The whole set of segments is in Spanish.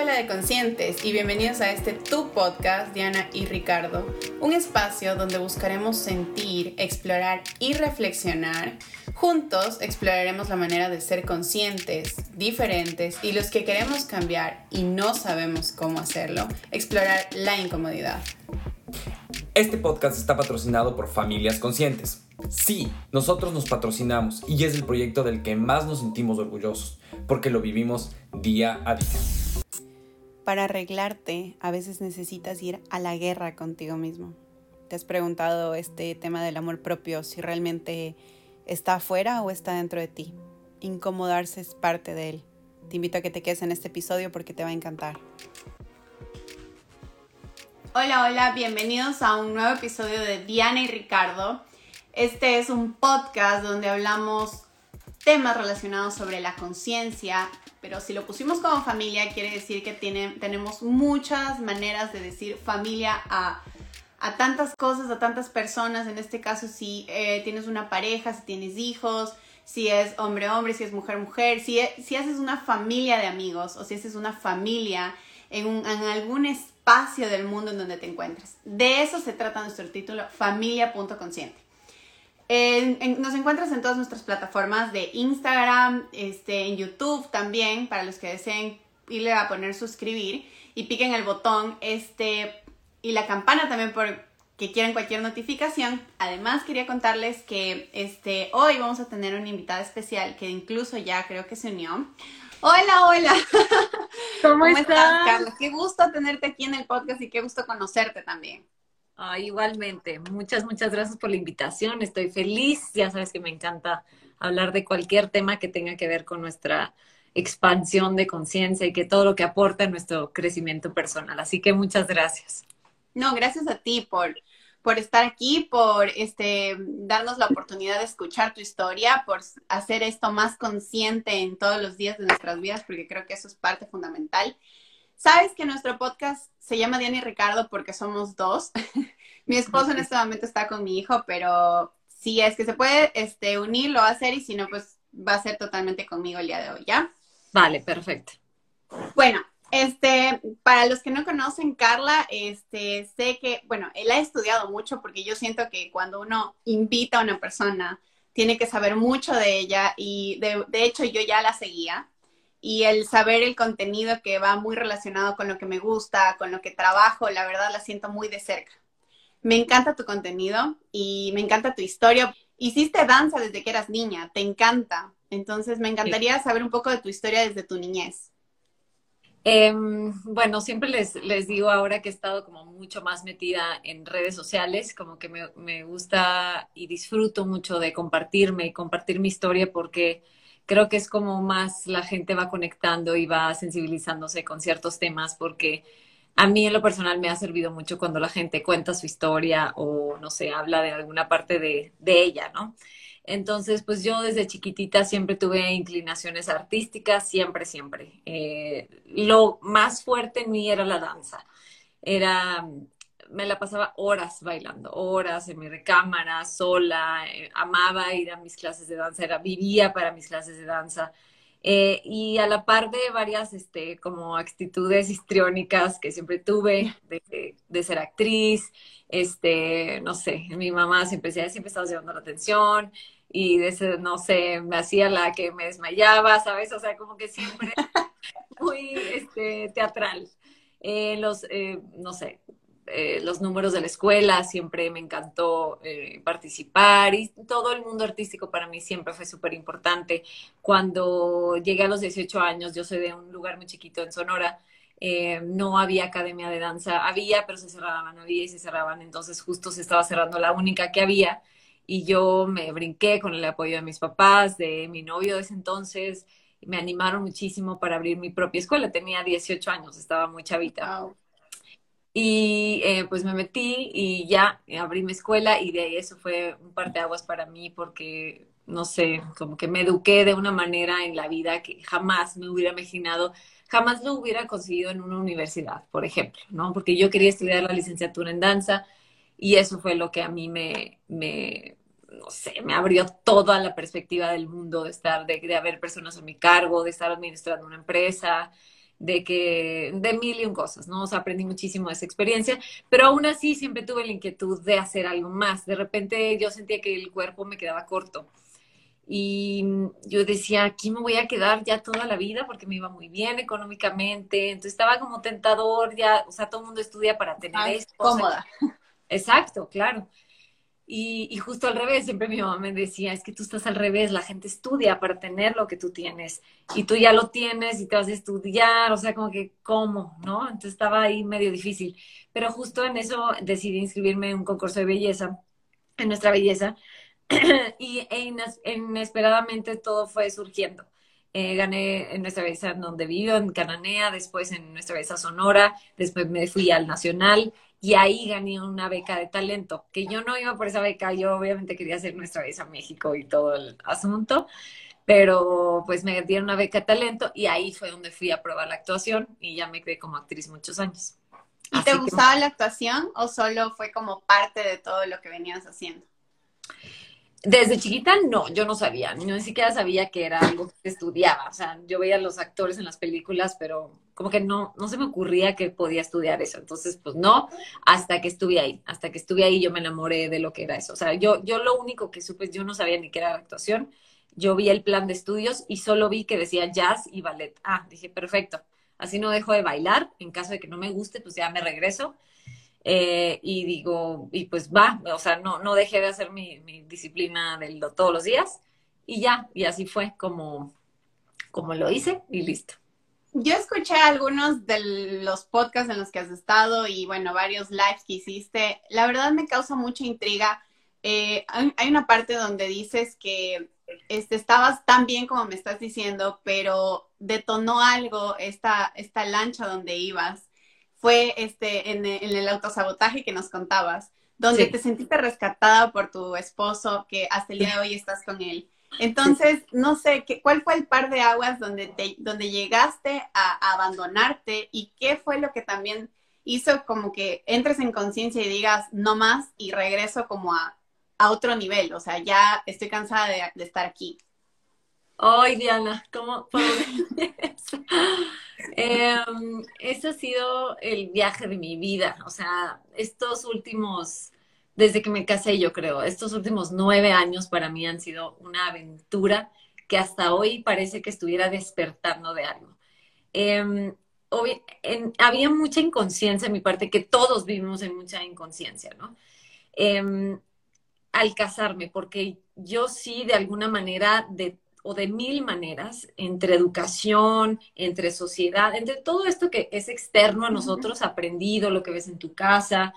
Hola, de conscientes y bienvenidos a este Tu Podcast, Diana y Ricardo, un espacio donde buscaremos sentir, explorar y reflexionar. Juntos exploraremos la manera de ser conscientes, diferentes y los que queremos cambiar y no sabemos cómo hacerlo, explorar la incomodidad. Este podcast está patrocinado por Familias Conscientes. Sí, nosotros nos patrocinamos y es el proyecto del que más nos sentimos orgullosos, porque lo vivimos día a día. Para arreglarte, a veces necesitas ir a la guerra contigo mismo. ¿Te has preguntado este tema del amor propio, si realmente está afuera o está dentro de ti? Incomodarse es parte de él. Te invito a que te quedes en este episodio porque te va a encantar. Hola, hola, bienvenidos a un nuevo episodio de Diana y Ricardo. Este es un podcast donde hablamos temas relacionados sobre la conciencia, pero si lo pusimos como familia quiere decir que tiene, tenemos muchas maneras de decir familia a, a, tantas cosas, a tantas personas, en este caso si eh, tienes una pareja, si tienes hijos, si es hombre-hombre, si es mujer-mujer, si, si haces una familia de amigos o si haces una familia en, un, en algún espacio del mundo en donde te encuentres. De eso se trata nuestro título, familia.consciente nos encuentras en todas nuestras plataformas de Instagram, este, en YouTube también, para los que deseen irle a poner suscribir y piquen el botón este, y la campana también por que quieran cualquier notificación. Además, quería contarles que este, hoy vamos a tener una invitada especial que incluso ya creo que se unió. Hola, hola. ¿Cómo, estás, Carlos? Qué gusto tenerte aquí en el podcast y qué gusto conocerte también. Igualmente, muchas, muchas gracias por la invitación. Estoy feliz. Ya sabes que me encanta hablar de cualquier tema que tenga que ver con nuestra expansión de conciencia y que todo lo que aporta a nuestro crecimiento personal. Así que muchas gracias. No, gracias a ti por, por estar aquí, por este, darnos la oportunidad de escuchar tu historia, por hacer esto más consciente en todos los días de nuestras vidas, porque creo que eso es parte fundamental. Sabes que nuestro podcast se llama Diana y Ricardo porque somos dos. mi esposo en este momento está con mi hijo, pero si es que se puede este, unir, lo va a hacer y si no, pues va a ser totalmente conmigo el día de hoy, ¿ya? Vale, perfecto. Bueno, este, para los que no conocen, Carla, este, sé que, bueno, él ha estudiado mucho porque yo siento que cuando uno invita a una persona, tiene que saber mucho de ella y de, de hecho yo ya la seguía y el saber el contenido que va muy relacionado con lo que me gusta, con lo que trabajo, la verdad la siento muy de cerca. Me encanta tu contenido y me encanta tu historia. Hiciste danza desde que eras niña, te encanta. Entonces me encantaría saber un poco de tu historia desde tu niñez. Em, bueno, siempre les, les digo ahora que he estado como mucho más metida en redes sociales, como que me, me gusta y disfruto mucho de compartirme y compartir mi historia porque creo que es como más la gente va conectando y va sensibilizándose con ciertos temas porque a mí en lo personal me ha servido mucho cuando la gente cuenta su historia o, no sé, habla de alguna parte de, ella, ¿no? Entonces, pues yo desde chiquitita siempre tuve inclinaciones artísticas, siempre, siempre. Eh, lo más fuerte en mí era la danza. Era me la pasaba horas bailando, horas en mi recámara, sola, eh, amaba ir a mis clases de danza, era, vivía para mis clases de danza. Eh, y a la par de varias este, como actitudes histriónicas que siempre tuve de, ser actriz, este, no sé, mi mamá siempre decía, siempre estabas llevando la atención y de ese, no sé, me hacía la que me desmayaba, ¿sabes? O sea, como que siempre muy este, teatral. Eh, los, no sé, eh, los números de la escuela, siempre me encantó eh, participar y todo el mundo artístico para mí siempre fue súper importante. Cuando llegué a los 18 años, yo soy de un lugar muy chiquito en Sonora, eh, no había academia de danza, había, pero se cerraban, había y se cerraban, entonces justo se estaba cerrando la única que había y yo me brinqué con el apoyo de mis papás, de mi novio de ese entonces, me animaron muchísimo para abrir mi propia escuela, tenía 18 años, estaba muy chavita. Y eh, pues me metí y ya abrí mi escuela y de ahí eso fue un parteaguas para mí porque, no sé, como que me eduqué de una manera en la vida que jamás me hubiera imaginado, jamás lo hubiera conseguido en una universidad, por ejemplo, ¿no? Porque yo quería estudiar la licenciatura en danza y eso fue lo que a mí me, me no sé, me abrió toda la perspectiva del mundo de estar, de, de haber personas a mi cargo, de estar administrando una empresa, de que, de mil y un cosas, ¿no? O sea, aprendí muchísimo de esa experiencia, pero aún así siempre tuve la inquietud de hacer algo más. De repente yo sentía que el cuerpo me quedaba corto. Y yo decía, aquí me voy a quedar ya toda la vida porque me iba muy bien económicamente. Entonces estaba como tentador, ya, o sea, todo el mundo estudia para tener Ah, esto. cómoda. Exacto, claro. Y, y justo al revés, siempre mi mamá me decía, es que tú estás al revés, la gente estudia para tener lo que tú tienes y tú ya lo tienes y te vas a estudiar, o sea, como que, ¿cómo? ¿No? Entonces estaba ahí medio difícil. Pero justo en eso decidí inscribirme en un concurso de belleza, en nuestra belleza, y e inesperadamente todo fue surgiendo. Eh, gané en nuestra belleza donde vivo, en Cananea, después en nuestra belleza Sonora, después me fui al Nacional y ahí gané una beca de talento, que yo no iba por esa beca, yo obviamente quería hacer nuestra belleza México y todo el asunto, pero pues me dieron una beca de talento y ahí fue donde fui a probar la actuación y ya me quedé como actriz muchos años. ¿Y te que- gustaba la actuación o solo fue como parte de todo lo que venías haciendo? Desde chiquita no, yo no sabía, ni siquiera sabía que era algo que estudiaba. O sea, yo veía los actores en las películas, pero como que no, no se me ocurría que podía estudiar eso. Entonces, pues no, hasta que estuve ahí, hasta que estuve ahí yo me enamoré de lo que era eso. O sea, yo, yo lo único que supe, yo no sabía ni qué era la actuación. Yo vi el plan de estudios y solo vi que decía jazz y ballet. Ah, dije, perfecto. Así no dejo de bailar. En caso de que no me guste, pues ya me regreso. Eh, y digo, y pues va, o sea, no, no dejé de hacer mi, disciplina de lo- todos los días y ya, y así fue como, como lo hice y listo. Yo escuché algunos de los podcasts en los que has estado y bueno, varios lives que hiciste. La verdad me causa mucha intriga. Eh, hay, hay una parte donde dices que este, estabas tan bien como me estás diciendo, pero detonó algo esta, esta lancha donde ibas. Fue este, en, en el autosabotaje que nos contabas, donde Sí. te sentiste rescatada por tu esposo, que hasta el día de hoy estás con él. Entonces, no sé, ¿qué, ¿cuál fue el par de aguas donde, te, donde llegaste a, a abandonarte y qué fue lo que también hizo como que entres en conciencia y digas, no más y regreso como a, a otro nivel? O sea, ya estoy cansada de, de estar aquí. Ay, Diana, ¿cómo eso? Em, ese ha sido el viaje de mi vida. O sea, estos últimos, desde que me casé, yo creo, estos últimos nueve años para mí han sido una aventura que hasta hoy parece que estuviera despertando de algo. En- había mucha inconsciencia en mi parte, que todos vivimos en mucha inconsciencia, ¿no? Em, al casarme, porque yo sí, de alguna manera, de o de mil maneras, entre educación, entre sociedad, entre todo esto que es externo a nosotros, aprendido, lo que ves en tu casa,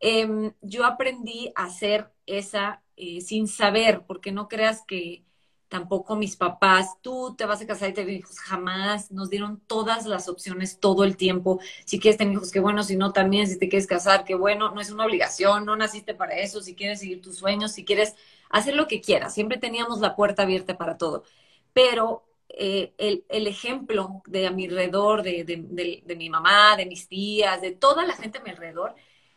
em, yo aprendí a hacer esa eh, sin saber, porque no creas que tampoco mis papás, tú te vas a casar y te hijos, jamás nos dieron todas las opciones todo el tiempo. Si quieres tener hijos, qué bueno, si no también, si te quieres casar, qué bueno, no es una obligación, no naciste para eso, si quieres seguir tus sueños, si quieres hacer lo que quieras, siempre teníamos la puerta abierta para todo. Pero eh, el, el, ejemplo de a mi alrededor, de, de, de, de, mi mamá, de mis tías, de toda la gente a mi alrededor,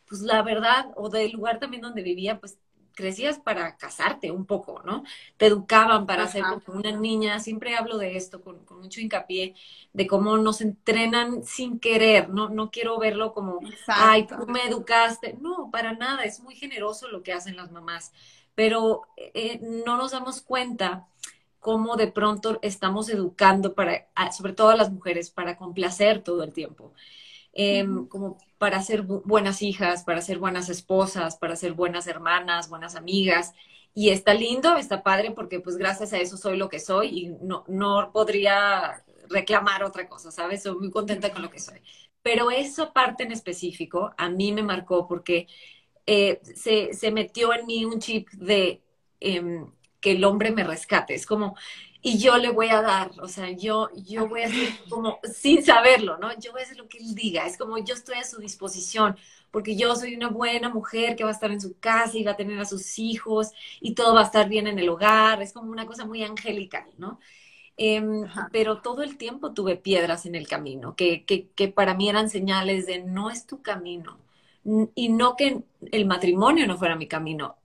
pues la verdad, o del lugar también donde vivía, pues crecías para casarte un poco, ¿no? Te educaban para Ajá. ser como una niña, siempre hablo de esto con, con, mucho hincapié, de cómo nos entrenan sin querer, no, no quiero verlo como, Exacto. ay, tú me educaste, no, para nada, es muy generoso lo que hacen las mamás, pero eh, no nos damos cuenta cómo de pronto estamos educando para, sobre todo a las mujeres, para complacer todo el tiempo. Eh, -huh. como para ser bu buenas hijas, para ser buenas esposas, para ser buenas hermanas, buenas amigas. Y está lindo, está padre, porque pues gracias a eso soy lo que soy y no, no podría reclamar otra cosa, ¿sabes? Soy muy contenta con lo que soy. Pero esa parte en específico a mí me marcó porque eh, se, se, metió en mí un chip de eh, que el hombre me rescate. Es como, y yo le voy a dar, o sea, yo, yo voy a hacer como, sin saberlo, ¿no? Yo voy a hacer lo que él diga, es como yo estoy a su disposición, porque yo soy una buena mujer que va a estar en su casa y va a tener a sus hijos y todo va a estar bien en el hogar, es como una cosa muy angelical, ¿no? Eh, pero todo el tiempo tuve piedras en el camino, que, que, que para mí eran señales de no es tu camino, y no que el matrimonio no fuera mi camino,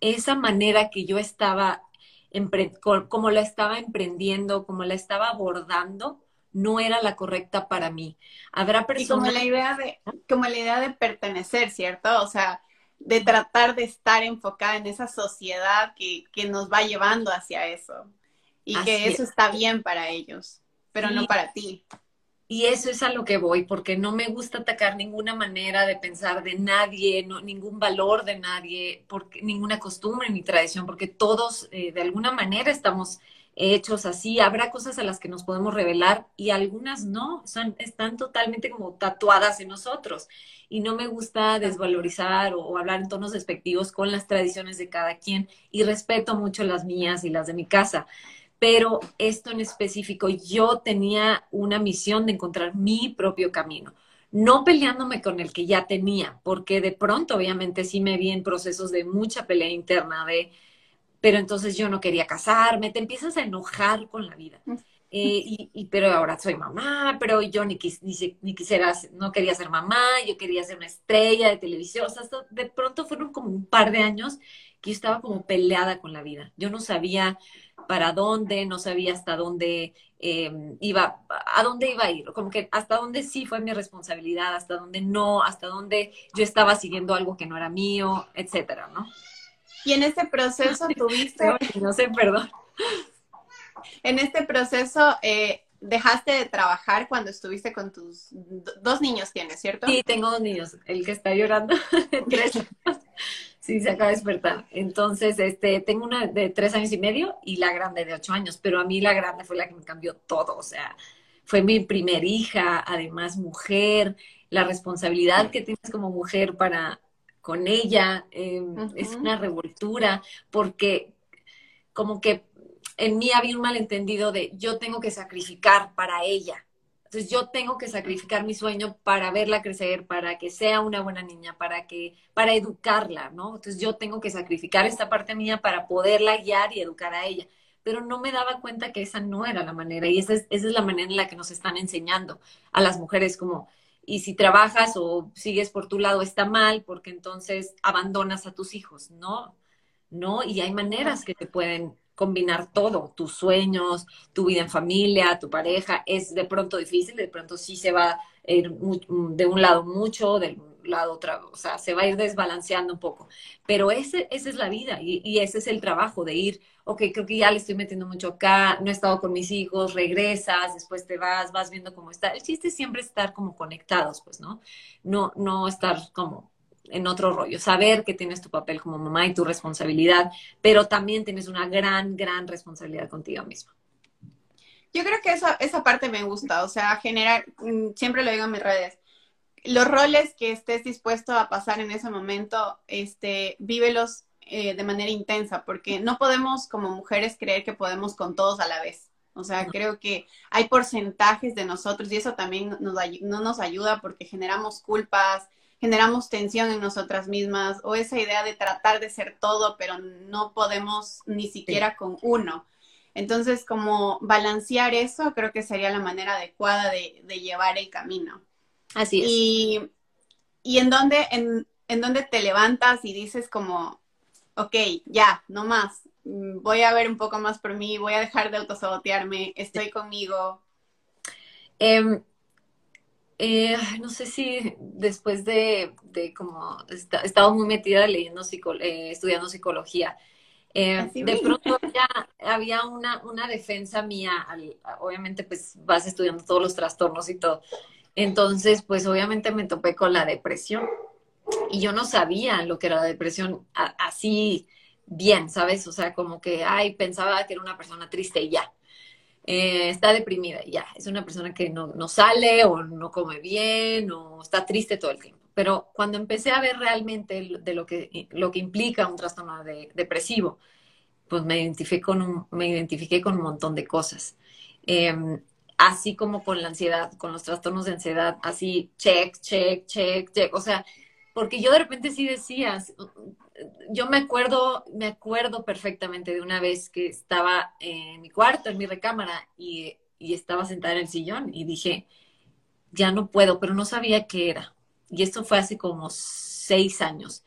esa manera que yo estaba como la estaba emprendiendo, como la estaba abordando, no era la correcta para mí. Habrá personas... como la idea de, como la idea de pertenecer, ¿cierto? O sea, de tratar de estar enfocada en esa sociedad que, nos va llevando hacia eso. Y que eso está bien para ellos, pero no para ti. Y eso es a lo que voy, porque no me gusta atacar ninguna manera de pensar de nadie, ningún valor de nadie, porque, ninguna costumbre ni tradición, porque todos eh, de alguna manera estamos hechos así. Habrá cosas a las que nos podemos revelar y algunas no, son, están totalmente como tatuadas en nosotros. Y no me gusta desvalorizar o hablar en tonos despectivos con las tradiciones de cada quien y respeto mucho las mías y las de mi casa pero esto en específico, yo tenía una misión de encontrar mi propio camino, no peleándome con el que ya tenía, porque de pronto obviamente sí me vi en procesos de mucha pelea interna, de, pero entonces yo no quería casarme, te empiezas a enojar con la vida. Mm. Eh, y, pero ahora soy mamá, pero yo ni, ni, quisiera, no quería ser mamá, yo quería ser una estrella de televisión. O sea, de pronto fueron como un par de años que yo estaba como peleada con la vida. Yo no sabía para dónde, no sabía hasta dónde eh, iba, a dónde iba a ir, como que hasta dónde sí fue mi responsabilidad, hasta dónde no, hasta dónde yo estaba siguiendo algo que no era mío, etcétera, ¿no? Y en este proceso tuviste... no sé, perdón. En este proceso, eh, dejaste de trabajar cuando estuviste con tus dos niños tienes, ¿cierto? Sí, tengo dos niños. El que está llorando, tres Sí, se acaba de despertar. Entonces, este, tengo una de tres años y medio y la grande de ocho años, pero a mí la grande fue la que me cambió todo. O sea, fue mi primer hija, además mujer, la responsabilidad que tienes como mujer para con ella em, es una revoltura, porque como que en mí había un malentendido de yo tengo que sacrificar para ella. Entonces yo tengo que sacrificar mi sueño para verla crecer, para que sea una buena niña, para que, para educarla, ¿no? Entonces yo tengo que sacrificar esta parte mía para poderla guiar y educar a ella. Pero no me daba cuenta que esa no era la manera y esa es, esa es la manera en la que nos están enseñando a las mujeres como, y si trabajas o sigues por tu lado está mal porque entonces abandonas a tus hijos, ¿no? ¿No? Y hay maneras que te pueden combinar todo, tus sueños, tu vida en familia, tu pareja, es de pronto difícil, de pronto sí se va a ir de un lado mucho, del lado otro, o sea, se va a ir desbalanceando un poco. Pero ese, esa es la vida y, y, ese es el trabajo de ir, ok, creo que ya le estoy metiendo mucho acá, no he estado con mis hijos, regresas, después te vas, vas viendo cómo está. El chiste es siempre estar como conectados, pues, ¿no? No, no estar como en otro rollo, saber que tienes tu papel como mamá y tu responsabilidad, pero también tienes una gran, gran responsabilidad contigo misma. Yo creo que esa, esa parte me gusta, o sea, generar, mm, siempre lo digo en mis redes, los roles que estés dispuesto a pasar en ese momento, este, vívelos eh, de manera intensa, porque no podemos como mujeres creer que podemos con todos a la vez. O sea, creo que hay porcentajes de nosotros y eso también nos, no nos ayuda porque generamos culpas, generamos tensión en nosotras mismas o esa idea de tratar de ser todo, pero no podemos ni siquiera con uno. Entonces, como balancear eso, creo que sería la manera adecuada de, llevar el camino. Así es. Y, y en dónde en, en dónde te levantas y dices como, ok, ya, no más, mm, voy a ver un poco más por mí, voy a dejar de autosabotearme, estoy conmigo. Eh, eh, no sé si después de, como he estado muy metida leyendo, eh, estudiando psicología, eh, de pronto ya había una, una defensa mía, obviamente pues vas estudiando todos los trastornos y todo. Entonces, pues obviamente me topé con la depresión y yo no sabía lo que era la depresión así bien, ¿sabes? O sea, como que, ay, pensaba que era una persona triste y ya. Eh, está deprimida, ya, es una persona que no, no, sale o no come bien o está triste todo el tiempo. Pero cuando empecé a ver realmente de lo que, lo que implica un trastorno depresivo, pues me identifiqué con un, me identifiqué con un montón de cosas. Em, así como con la ansiedad, con los trastornos de ansiedad, así, check, check, check, check. O sea, porque yo de repente sí decías, yo me acuerdo, me acuerdo perfectamente de una vez que estaba en mi cuarto, en mi recámara, y, estaba sentada en el sillón y dije, ya no puedo, pero no sabía qué era. Y esto fue hace como seis años.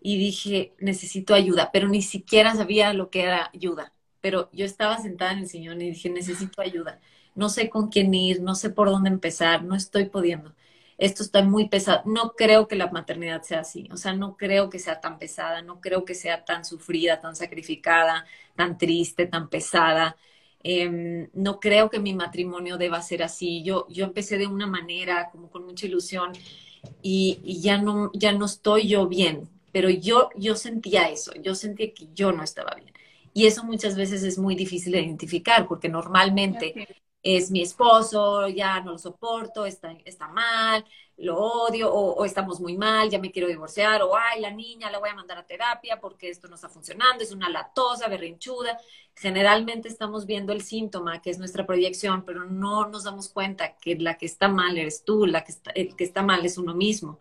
Y dije, necesito ayuda, pero ni siquiera sabía lo que era ayuda. Pero yo estaba sentada en el sillón y dije, necesito ayuda. no sé con quién ir, no sé por dónde empezar, no estoy pudiendo. Esto está muy pesado. No creo que la maternidad sea así, o sea, no creo que sea tan pesada, no creo que sea tan sufrida, tan sacrificada, tan triste, tan pesada. Em, no creo que mi matrimonio deba ser así. Yo, yo empecé de una manera, como con mucha ilusión, y, ya, no, ya no estoy yo bien, pero yo, yo sentía eso, yo sentía que yo no estaba bien. Y eso muchas veces es muy difícil de identificar, porque normalmente es mi esposo, ya no lo soporto, está, está mal, lo odio, o, estamos muy mal, ya me quiero divorciar, o ay, la niña la voy a mandar a terapia porque esto no está funcionando, es una latosa, berrinchuda. Generalmente estamos viendo el síntoma, que es nuestra proyección, pero no nos damos cuenta que la que está mal eres tú, la que está, el que está mal es uno mismo.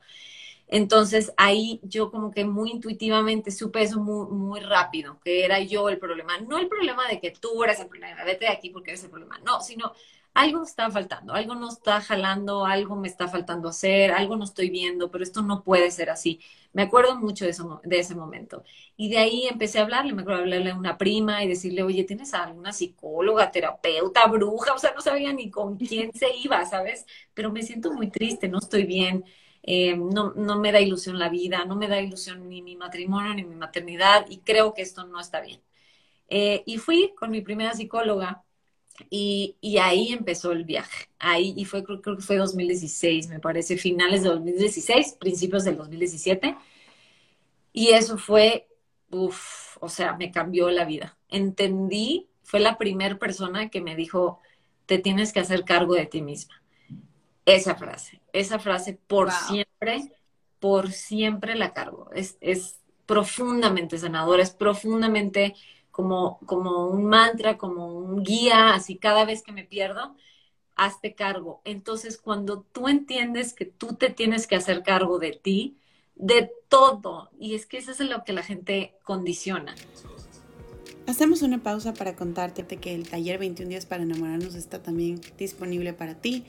Entonces ahí yo como que muy intuitivamente supe eso muy, muy rápido, que era yo el problema. No el problema de que tú eres el problema, vete de aquí porque eres el problema, no, sino algo está faltando, algo no está jalando, algo me está faltando hacer, algo no estoy viendo, pero esto no puede ser así. Me acuerdo mucho de, eso, de ese momento. Y de ahí empecé a hablarle, me acuerdo hablarle a una prima y decirle, oye, ¿tienes alguna psicóloga, terapeuta, bruja? O sea, no sabía ni con quién se iba, ¿sabes? Pero me siento muy triste, no estoy bien eh, no, no me da ilusión la vida, no me da ilusión ni mi matrimonio ni mi maternidad y creo que esto no está bien. Eh, y fui con mi primera psicóloga y, y, ahí empezó el viaje. Ahí, y fue, creo, creo, que fue 2016, me parece, finales de 2016, principios del 2017. Y eso fue, uff, o sea, me cambió la vida. Entendí, fue la primera persona que me dijo, te tienes que hacer cargo de ti misma. Esa frase, esa frase por siempre, por siempre la cargo. Es, es profundamente sanadora, es profundamente como, como un mantra, como un guía, así cada vez que me pierdo, hazte cargo. Entonces, cuando tú entiendes que tú te tienes que hacer cargo de ti, de todo, y es que eso es lo que la gente condiciona. Hacemos una pausa para contarte que el taller 21 días para enamorarnos está también disponible para ti.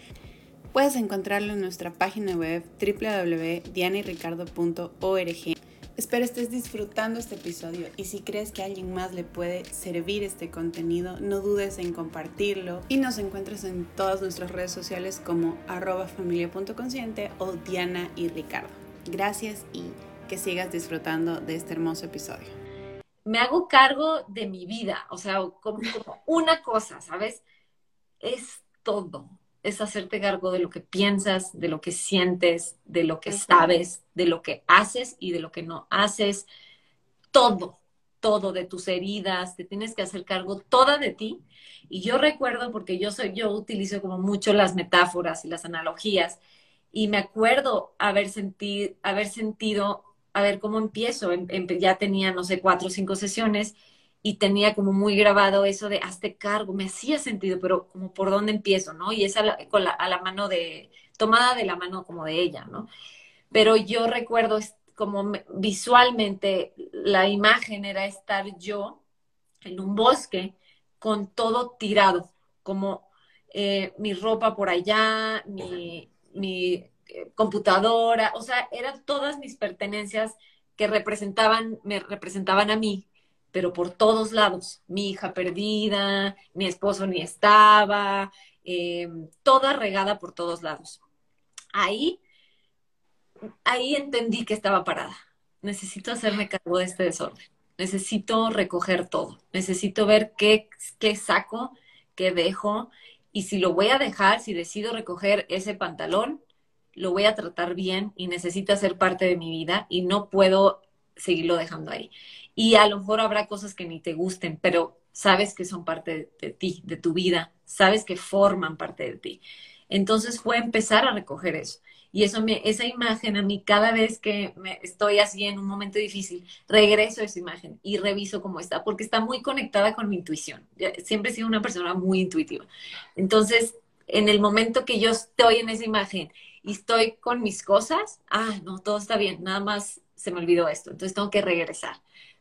Puedes encontrarlo en nuestra página web www.dianayricardo.org. Espero estés disfrutando este episodio y si crees que a alguien más le puede servir este contenido, no dudes en compartirlo y nos encuentras en todas nuestras redes sociales como arroba familia.consciente o Diana y Ricardo. Gracias y que sigas disfrutando de este hermoso episodio. Me hago cargo de mi vida, o sea, como una cosa, ¿sabes? Es todo es hacerte cargo de lo que piensas, de lo que sientes, de lo que sabes, de lo que haces y de lo que no haces. Todo, todo de tus heridas, te tienes que hacer cargo toda de ti. Y yo recuerdo, porque yo soy, yo utilizo como mucho las metáforas y las analogías, y me acuerdo haber, sentido, haber sentido, a ver cómo empiezo. ya tenía, no sé, cuatro o cinco sesiones y tenía como muy grabado eso de hazte cargo, me hacía sentido, pero como por dónde empiezo, ¿no? Y esa con la, a la mano de, tomada de la mano como de ella, ¿no? Pero yo recuerdo como visualmente la imagen era estar yo en un bosque con todo tirado, como eh, mi ropa por allá, mi, mi eh, computadora, o sea, eran todas mis pertenencias que representaban, me representaban a mí, pero por todos lados. Mi hija perdida, mi esposo ni estaba, eh, toda regada por todos lados. Ahí, ahí entendí que estaba parada. Necesito hacerme cargo de este desorden. Necesito recoger todo. Necesito ver qué, qué saco, qué dejo. Y si lo voy a dejar, si decido recoger ese pantalón, lo voy a tratar bien y necesita ser parte de mi vida y no puedo seguirlo dejando ahí. Y a lo mejor habrá cosas que ni te gusten, pero sabes que son parte de, ti, de tu vida, sabes que forman parte de ti. Entonces fue empezar a recoger eso. Y eso me, esa imagen a mí cada vez que estoy así en un momento difícil, regreso a esa imagen y reviso cómo está, porque está muy conectada con mi intuición. Siempre he sido una persona muy intuitiva. Entonces, en el momento que yo estoy en esa imagen y estoy con mis cosas, ah, no, todo está bien, nada más se me olvidó esto, entonces tengo que regresar.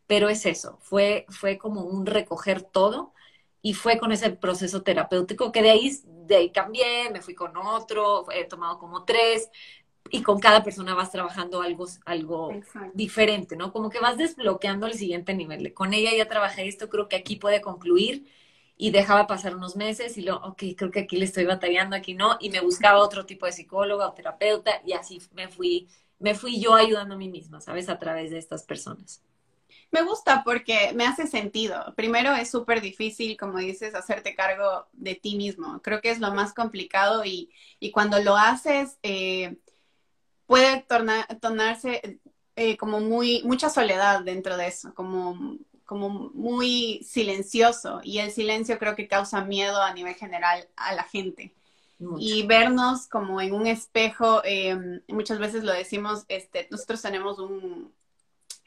Pero es eso, fue, fue como un recoger todo y fue con ese proceso terapéutico que de ahí, de ahí cambié, me fui con otro, he tomado como tres y con cada persona vas trabajando algo, algo diferente, ¿no? Como que vas desbloqueando el siguiente nivel. Con ella ya trabajé esto, creo que aquí puede concluir y dejaba pasar unos meses y luego, ok, creo que aquí le estoy batallando, aquí no, y me buscaba otro tipo de psicóloga o terapeuta y así me fui, me fui yo ayudando a mí misma, ¿sabes? A través de estas personas. Me gusta porque me hace sentido. Primero es súper difícil, como dices, hacerte cargo de ti mismo. Creo que es lo más complicado y, y cuando lo haces eh, puede tornar, tornarse eh, como muy, mucha soledad dentro de eso, como, como muy silencioso y el silencio creo que causa miedo a nivel general a la gente. Y vernos como en un espejo, eh, muchas veces lo decimos, este, nosotros tenemos un,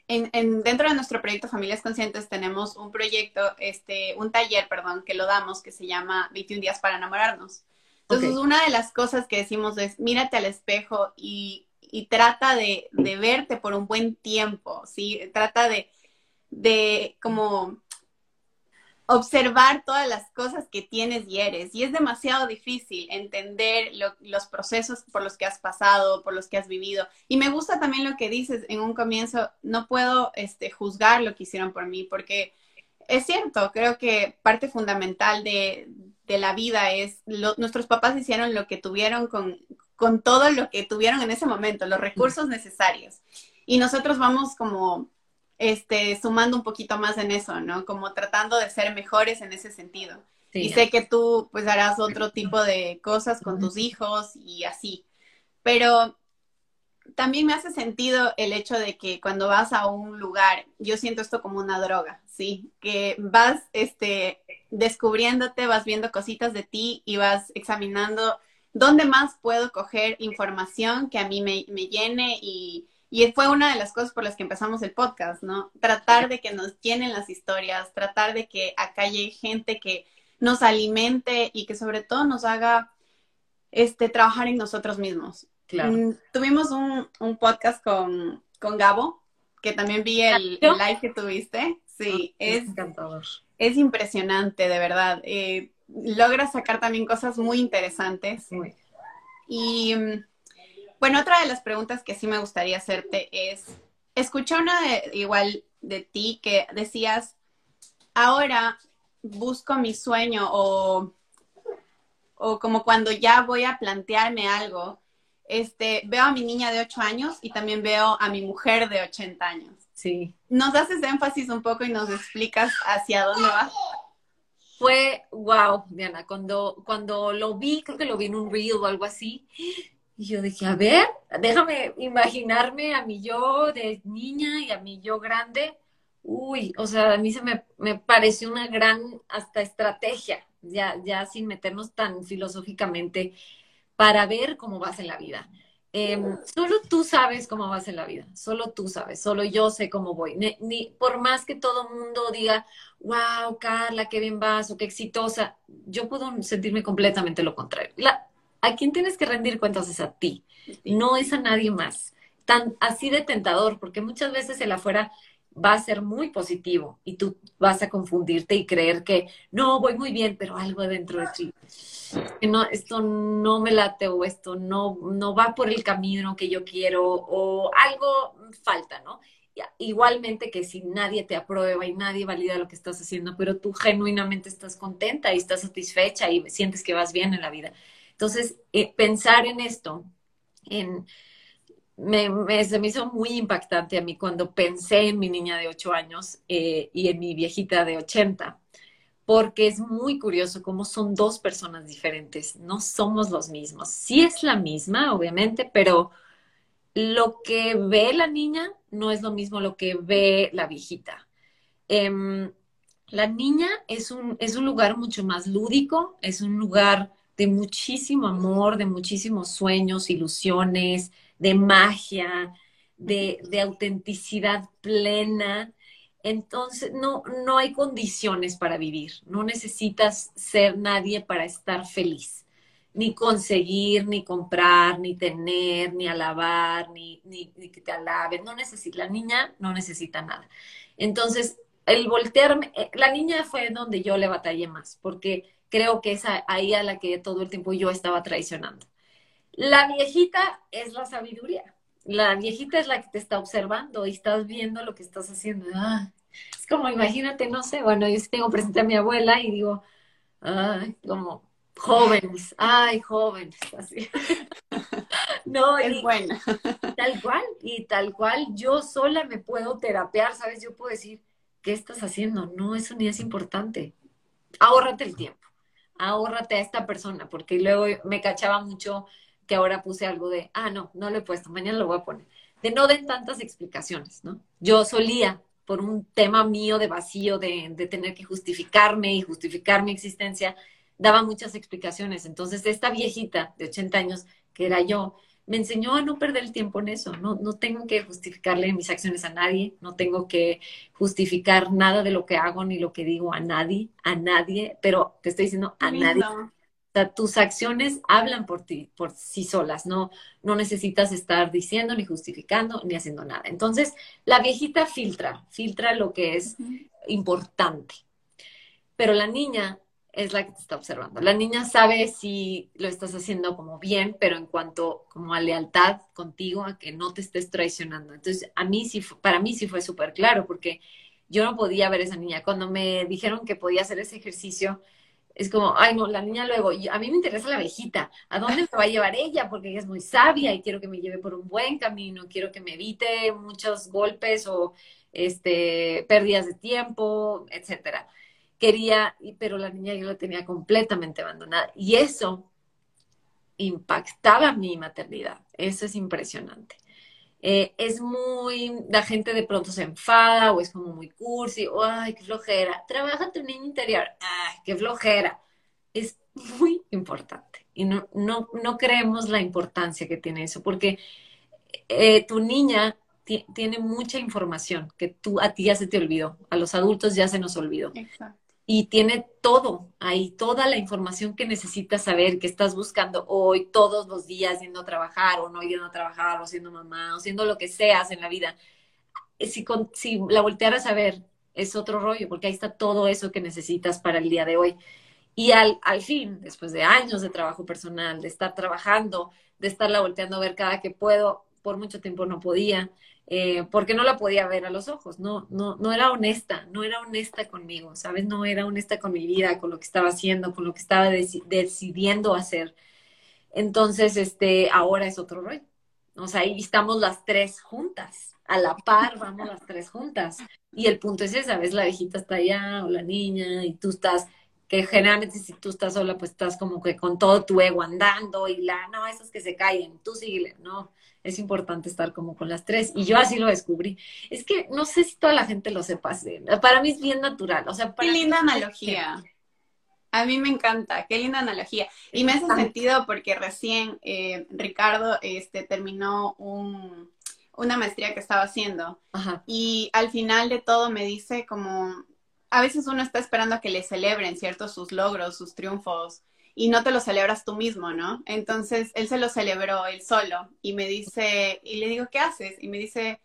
en, dentro de nuestro proyecto Familias Conscientes tenemos un proyecto, este, un taller, perdón, que lo damos que se llama 21 días para enamorarnos. Entonces, una de las cosas que decimos es, mírate al espejo y, y trata de, de, verte por un buen tiempo, ¿sí? Trata de, de como observar todas las cosas que tienes y eres. Y es demasiado difícil entender los procesos por los que has pasado, por los que has vivido. Y me gusta también lo que dices en un comienzo, no puedo este, juzgar lo que hicieron por mí, porque es cierto, creo que parte fundamental de, la vida es, nuestros papás hicieron lo que tuvieron con, con todo lo que tuvieron en ese momento, los recursos necesarios. Y nosotros vamos como este, sumando un poquito más en eso, ¿no? Como tratando de ser mejores en ese sentido. Y sé que tú pues harás otro tipo de cosas con tus hijos y así. Pero también me hace sentido el hecho de que cuando vas a un lugar, yo siento esto como una droga, ¿sí? Que vas este, descubriéndote, vas viendo cositas de ti y vas examinando dónde más puedo coger información que a mí me, me llene y, y fue una de las cosas por las que empezamos el podcast, ¿no? Tratar de que nos llenen las historias, tratar de que acá haya gente que nos alimente y que sobre todo nos haga este, trabajar en nosotros mismos. Claro. Mm, tuvimos un, un podcast con, con, Gabo, que también vi el, el live que tuviste. Sí, ah, es, encantador. Es impresionante, de verdad. Eh, logra sacar también cosas muy interesantes. Y mm, bueno, otra de las preguntas que sí me gustaría hacerte es, escuché una de, igual de ti que decías, ahora busco mi sueño o, o como cuando ya voy a plantearme algo, este, veo a mi niña de 8 años y también veo a mi mujer de 80 años. Sí. ¿Nos haces énfasis un poco y nos explicas hacia dónde vas? Fue wow, Diana, cuando, cuando lo vi, creo que lo vi en un reel o algo así, y yo dije, a ver, déjame imaginarme a mi yo de niña y a mi yo grande. Uy, o sea, a mí se me, me pareció una gran hasta estrategia, ya, ya sin meternos tan filosóficamente, para ver cómo vas en la vida. Em, solo tú sabes cómo vas en la vida, solo tú sabes, solo yo sé cómo voy. Ni, por más que todo mundo diga, wow, Carla, qué bien vas o qué exitosa, yo puedo sentirme completamente lo contrario. A quién tienes que rendir cuentas es a ti, no es a nadie más. Tan así de tentador, porque muchas veces el afuera va a ser muy positivo y tú vas a confundirte y creer que no, voy muy bien, pero algo dentro de ti, que no, esto no me late o esto no, no va por el camino que yo quiero o algo falta, ¿no? Igualmente que si nadie te aprueba y nadie valida lo que estás haciendo, pero tú genuinamente estás contenta y estás satisfecha y sientes que vas bien en la vida. Entonces, eh, pensar en esto, en, me, se me hizo muy impactante a mí cuando pensé en mi niña de 8 años eh, y en mi viejita de 80, porque es muy curioso cómo son dos personas diferentes, no somos los mismos. Sí es la misma, obviamente, pero lo que ve la niña no es lo mismo lo que ve la viejita. Em, la niña es un, es un lugar mucho más lúdico, es un lugar de muchísimo amor, de muchísimos sueños, ilusiones, de magia, de, autenticidad plena. Entonces, no, no hay condiciones para vivir. No necesitas ser nadie para estar feliz. Ni conseguir, ni comprar, ni tener, ni alabar, ni, ni, que te alaben. No necesita, la niña no necesita nada. Entonces, el voltearme, eh, la niña fue donde yo le batallé más, porque creo que es ahí a la que todo el tiempo yo estaba traicionando. La viejita es la sabiduría. La viejita es la que te está observando y estás viendo lo que estás haciendo. Ah, es como, imagínate, no sé, bueno, yo sí tengo presente a mi abuela y digo, ay, como jóvenes, ay, jóvenes, así. no, es buena. Tal cual, y tal cual, yo sola me puedo terapear, ¿sabes? Yo puedo decir, ¿qué estás haciendo? No, eso ni es importante. Ahórrate el tiempo, ahórrate a esta persona, porque luego me cachaba mucho que ahora puse algo de, ah, no, no lo he puesto, mañana lo voy a poner. De no den tantas explicaciones, ¿no? Yo solía, por un tema mío de vacío, de, de tener que justificarme y justificar mi existencia, daba muchas explicaciones. Entonces, esta viejita de 80 años, que era yo, me enseñó a no perder el tiempo en eso. No, no tengo que justificarle mis acciones a nadie, no tengo que justificar nada de lo que hago ni lo que digo a nadie, a nadie, pero te estoy diciendo a nadie. O sea, tus acciones hablan por ti, por sí solas, no, no necesitas estar diciendo ni justificando ni haciendo nada. Entonces, la viejita filtra, filtra lo que es importante. Pero la niña es la que te está observando. La niña sabe si lo estás haciendo como bien, pero en cuanto como a lealtad contigo, a que no te estés traicionando. Entonces, a mí sí, para mí sí fue súper claro, porque yo no podía ver a esa niña. Cuando me dijeron que podía hacer ese ejercicio, es como, ay, no, la niña luego, a mí me interesa la abejita, ¿a dónde me va a llevar ella? Porque ella es muy sabia y quiero que me lleve por un buen camino, quiero que me evite muchos golpes o este, pérdidas de tiempo, etcétera quería, pero la niña yo la tenía completamente abandonada. Y eso impactaba mi maternidad. Eso es impresionante. Eh, es muy, la gente de pronto se enfada o es como muy cursi, o ay, qué flojera. Trabaja tu niño interior, ay, qué flojera. Es muy importante y no, no, no creemos la importancia que tiene eso, porque eh, tu niña tiene mucha información que tú a ti ya se te olvidó, a los adultos ya se nos olvidó. Exacto y tiene todo ahí, toda la información que necesitas saber, que estás buscando hoy, todos los días, yendo a trabajar o no yendo a trabajar, o siendo mamá, o siendo lo que seas en la vida. Si, si la voltearas a ver, es otro rollo, porque ahí está todo eso que necesitas para el día de hoy. Y al, al fin, después de años de trabajo personal, de estar trabajando, de estarla volteando a ver cada que puedo, por mucho tiempo no podía, eh, porque no la podía ver a los ojos, no, no, no era honesta, no era honesta conmigo, ¿sabes? No era honesta con mi vida, con lo que estaba haciendo, con lo que estaba decidiendo hacer. Entonces, este, ahora es otro rollo. O sea, ahí estamos las tres juntas, a la par vamos las tres juntas. Y el punto es ese, ¿sabes? La viejita está allá o la niña y tú estás que generalmente si tú estás sola, pues estás como que con todo tu ego andando y la, no, esas que se caen, tú sigue, no, es importante estar como con las tres. Y yo así lo descubrí. Es que no sé si toda la gente lo sepa, para mí es bien natural, o sea, Qué linda analogía. A mí me encanta, qué linda analogía. Y me hace sentido porque recién eh, Ricardo este, terminó un, una maestría que estaba haciendo. Y al final de todo me dice como, a veces uno está esperando a que le celebren, ¿cierto? Sus logros, sus triunfos, y no te lo celebras tú mismo, ¿no? Entonces, él se lo celebró él solo y me dice, y le digo, ¿qué haces? Y me dice,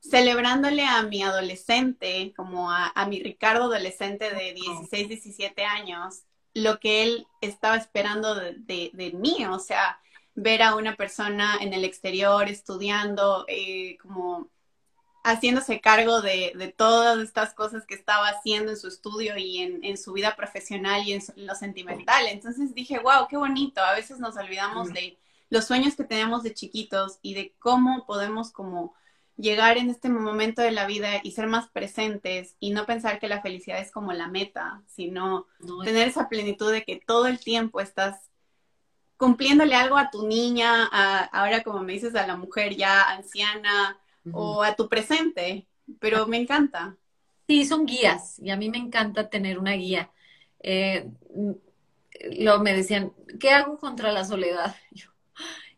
celebrándole a mi adolescente, como a, mi Ricardo adolescente de 16, 17 años, lo que él estaba esperando de, de, mí, o sea, ver a una persona en el exterior estudiando, eh, como haciéndose cargo de, todas estas cosas que estaba haciendo en su estudio y en, su vida profesional y en, lo sentimental. Entonces dije, wow, qué bonito. A veces nos olvidamos de los sueños que tenemos de chiquitos y de cómo podemos como llegar en este momento de la vida y ser más presentes y no pensar que la felicidad es como la meta, sino tener esa plenitud de que todo el tiempo estás cumpliéndole algo a tu niña, ahora como me dices, a la mujer ya anciana, o a tu presente, pero me encanta. Sí, son guías y a mí me encanta tener una guía. Eh, lo, me decían, ¿qué hago contra la soledad? Yo,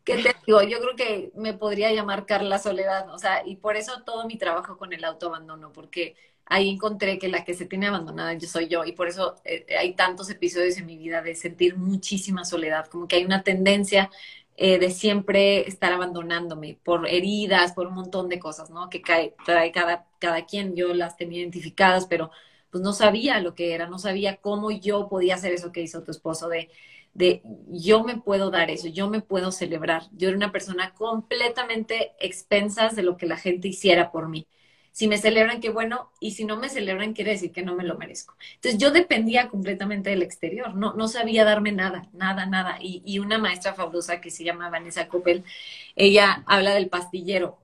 ¿Qué te digo? Yo creo que me podría llamar Carla Soledad, o sea, y por eso todo mi trabajo con el autoabandono, porque ahí encontré que la que se tiene abandonada yo soy yo y por eso eh, hay tantos episodios en mi vida de sentir muchísima soledad, como que hay una tendencia eh, de siempre estar abandonándome por heridas, por un montón de cosas, ¿no? Que cae, trae cada, cada quien, yo las tenía identificadas, pero pues no sabía lo que era, no sabía cómo yo podía hacer eso que hizo tu esposo, de, de yo me puedo dar eso, yo me puedo celebrar. Yo era una persona completamente expensas de lo que la gente hiciera por mí Si me celebran, qué bueno, y si no me celebran, quiere decir que no me lo merezco. Entonces yo dependía completamente del exterior, no, no sabía darme nada, nada, nada. Y, y una maestra fabulosa que se llama Vanessa Coppel, ella habla del pastillero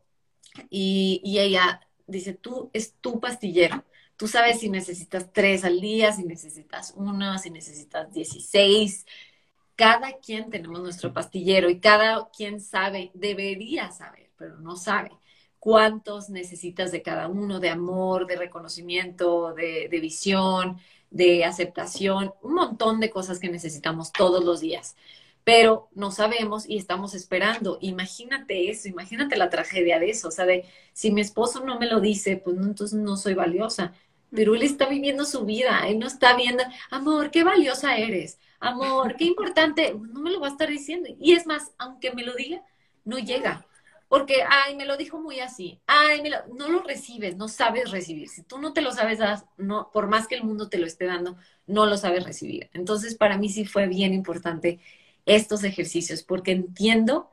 y, y ella dice, tú es tu pastillero. Tú sabes si necesitas tres al día, si necesitas uno, si necesitas dieciséis. Cada quien tenemos nuestro pastillero y cada quien sabe, debería saber, pero no sabe cuántos necesitas de cada uno, de amor, de reconocimiento, de, visión, de aceptación, un montón de cosas que necesitamos todos los días pero no sabemos y estamos esperando. Imagínate eso, imagínate la tragedia de eso, o sea, de si mi esposo no me lo dice, pues entonces no soy valiosa. Pero él está viviendo su vida, él no está viendo, amor, qué valiosa eres, amor, qué importante, no me lo va a estar diciendo. Y es más, aunque me lo diga, no llega porque, ay, me lo dijo muy así, ay, me lo... no lo recibes, no sabes recibir. Si tú no te lo sabes dar, no, por más que el mundo te lo esté dando, no lo sabes recibir. Entonces, para mí sí fue bien importante estos ejercicios, porque entiendo,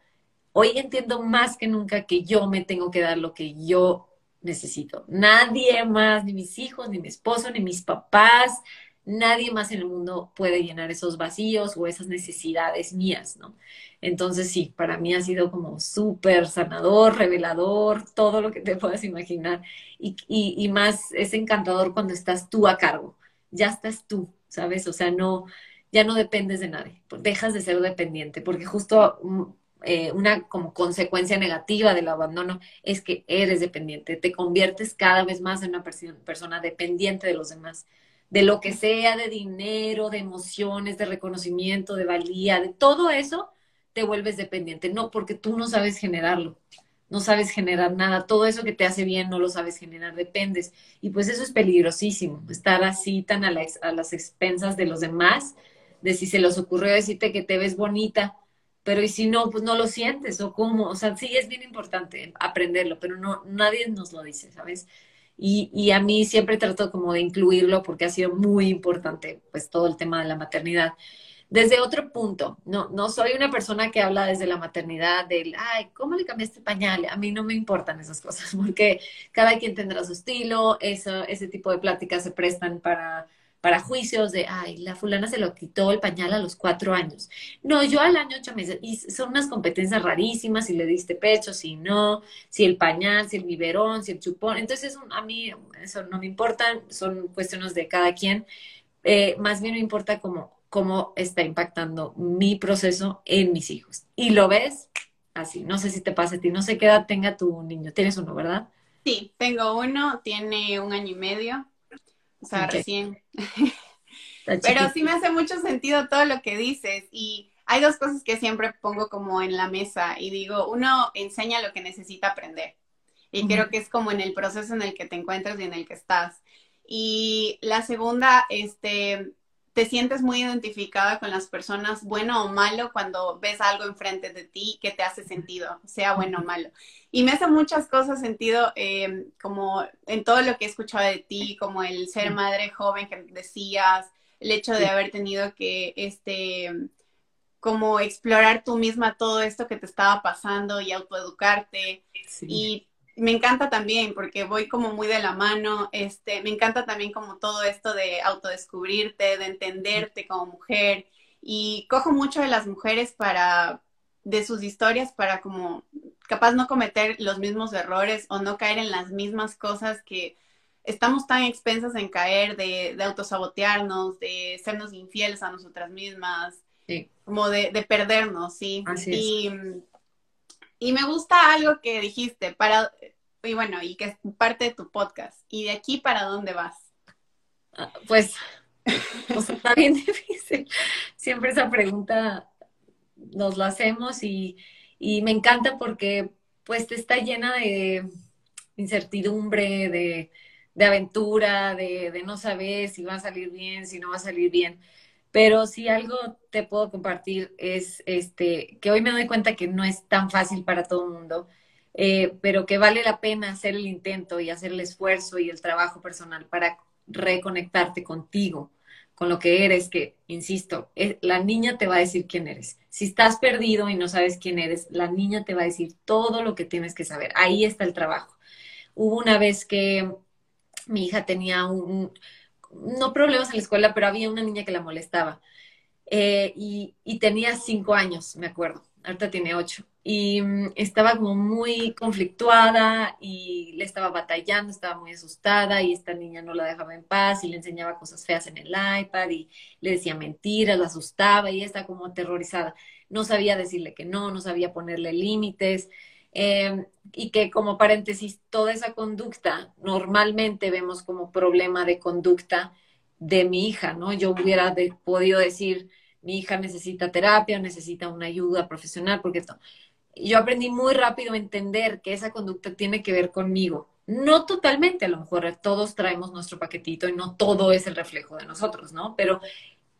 hoy entiendo más que nunca que yo me tengo que dar lo que yo necesito. Nadie más, ni mis hijos, ni mi esposo, ni mis papás, nadie más en el mundo puede llenar esos vacíos o esas necesidades mías, ¿no? Entonces sí, para mí ha sido como súper sanador, revelador, todo lo que te puedas imaginar. Y, más es encantador cuando estás tú a cargo, ya estás tú, ¿sabes? O sea, no, ya no dependes de nadie, dejas de ser dependiente, porque justo mm, eh, una como consecuencia negativa del abandono es que eres dependiente, te conviertes cada vez más en una persona dependiente de los demás de lo que sea, de dinero, de emociones, de reconocimiento, de valía, de todo eso, te vuelves dependiente. No, porque tú no sabes generarlo, no sabes generar nada. Todo eso que te hace bien no lo sabes generar, dependes. Y pues eso es peligrosísimo, estar así tan a, las expensas de los demás, de si se les ocurrió decirte que te ves bonita, pero y si no, pues no lo sientes o cómo. O sea, sí es bien importante aprenderlo, pero no, nadie nos lo dice, ¿sabes? Y, a mí siempre trato como de incluirlo porque ha sido muy importante, pues todo el tema de la maternidad. Desde otro punto, no, no soy una persona que habla desde la maternidad del, ay, ¿cómo le cambiaste pañal? A mí no me importan esas cosas porque cada quien tendrá su estilo, eso, ese tipo de pláticas se prestan para para juicios de, ay, la fulana se lo quitó el pañal a los cuatro años. No, yo al año ocho meses. Y son unas competencias rarísimas, si le diste pecho, si no, si el pañal, si el biberón, si el chupón. Entonces, a mí eso no me importa, son cuestiones de cada quien. Eh, más bien me importa cómo, cómo está impactando mi proceso en mis hijos. Y lo ves así. No sé si te pasa a ti, no sé qué edad tenga tu niño. Tienes uno, ¿verdad? Sí, tengo uno, tiene un año y medio o sea, recién. Pero sí me hace mucho sentido todo lo que dices y hay dos cosas que siempre pongo como en la mesa y digo, uno enseña lo que necesita aprender y creo que es como en el proceso en el que te encuentras y en el que estás. Y la segunda, este, te sientes muy identificada con las personas, bueno o malo, cuando ves algo enfrente de ti que te hace sentido, sea bueno o malo. Y me hace muchas cosas sentido, eh, como en todo lo que he escuchado de ti, como el ser madre joven que decías, el hecho de haber tenido que, este, como explorar tú misma todo esto que te estaba pasando y autoeducarte. Y me encanta también porque voy como muy de la mano, este, me encanta también como todo esto de autodescubrirte, de entenderte como mujer y cojo mucho de las mujeres para, de sus historias para como capaz no cometer los mismos errores o no caer en las mismas cosas que estamos tan expensas en caer de, de autosabotearnos, de sernos infieles a nosotras mismas, como de, de, perdernos, ¿sí? y, y me gusta algo que dijiste, para, y bueno, y que es parte de tu podcast. ¿Y de aquí para dónde vas? Ah, pues, pues está bien difícil. Siempre esa pregunta nos la hacemos y, y me encanta porque pues está llena de incertidumbre, de, de aventura, de, de, no saber si va a salir bien, si no va a salir bien. Pero si algo te puedo compartir es este, que hoy me doy cuenta que no es tan fácil para todo el mundo, eh, pero que vale la pena hacer el intento y hacer el esfuerzo y el trabajo personal para reconectarte contigo, con lo que eres, que, insisto, eh, la niña te va a decir quién eres. Si estás perdido y no sabes quién eres, la niña te va a decir todo lo que tienes que saber. Ahí está el trabajo. Hubo una vez que mi hija tenía un, no problemas en la escuela, pero había una niña que la molestaba. Eh, y, tenía cinco años, me acuerdo. Ahorita tiene ocho. Y mm, estaba como muy conflictuada y le estaba batallando, estaba muy asustada y esta niña no la dejaba en paz y le enseñaba cosas feas en el iPad y le decía mentiras, la asustaba y ella estaba como aterrorizada. No sabía decirle que no, no sabía ponerle límites. Em, y que como paréntesis, toda esa conducta normalmente vemos como problema de conducta de mi hija, ¿no? Yo hubiera podido decir, mi hija necesita terapia, necesita una ayuda profesional, porque esto. Yo aprendí muy rápido a entender que esa conducta tiene que ver conmigo. No totalmente, a lo mejor todos traemos nuestro paquetito y no todo es el reflejo de nosotros, ¿no? Pero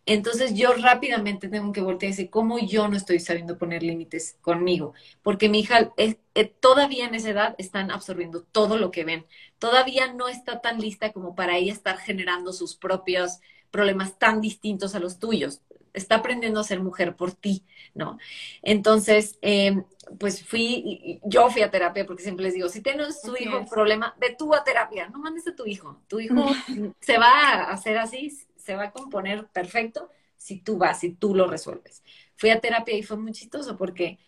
entonces yo rápidamente tengo que voltear y decir, ¿cómo yo no estoy sabiendo poner límites conmigo? Porque mi hija es, eh, todavía en esa edad están absorbiendo todo lo que ven. Todavía no está tan lista como para ella estar generando sus propios problemas tan distintos a los tuyos. Está aprendiendo a ser mujer por ti, ¿no? Entonces, em, pues fui, yo fui a terapia porque siempre les digo, si tienes tu hijo un problema, ve tú a terapia, no mandes a tu hijo. Tu hijo se va a hacer así se va a componer perfecto si tú vas, si tú lo resuelves. Fui a terapia y fue muy chistoso porque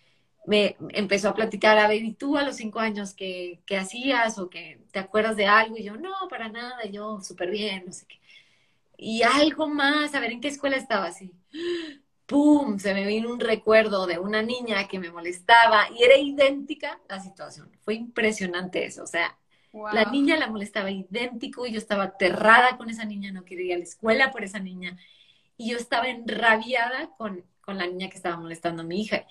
me empezó a platicar, a ver, ¿y tú a los cinco años qué, hacías o que te acuerdas de algo? Y yo, no, para nada, yo súper bien, no sé qué. Y algo más, a ver, ¿en qué escuela estaba así? ¡Pum! Se me vino un recuerdo de una niña que me molestaba y era idéntica la situación. Fue impresionante eso, o sea, la niña la molestaba idéntico y yo estaba aterrada con esa niña, no quería ir a la escuela por esa niña. Y yo estaba enrabiada con, con la niña que estaba molestando a mi hija.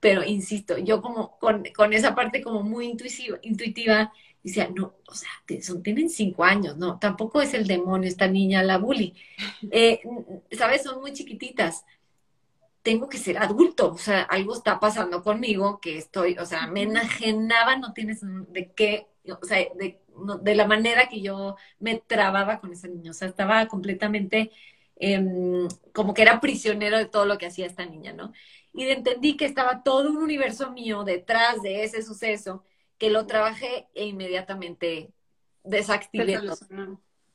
Pero insisto, yo como con, con esa parte como muy intuitiva, intuitiva, decía, no, o sea, son, tienen cinco años, no, tampoco es el demonio esta niña, la bully. Eh, ¿Sabes? Son muy chiquititas. Tengo que ser adulto, o sea, algo está pasando conmigo que estoy, o sea, me enajenaba, no tienes de qué o sea, de, de, la manera que yo me trababa con esa niña, o sea, estaba completamente em, como que era prisionero de todo lo que hacía esta niña, ¿no? Y entendí que estaba todo un universo mío detrás de ese suceso, que lo trabajé e inmediatamente desactivé.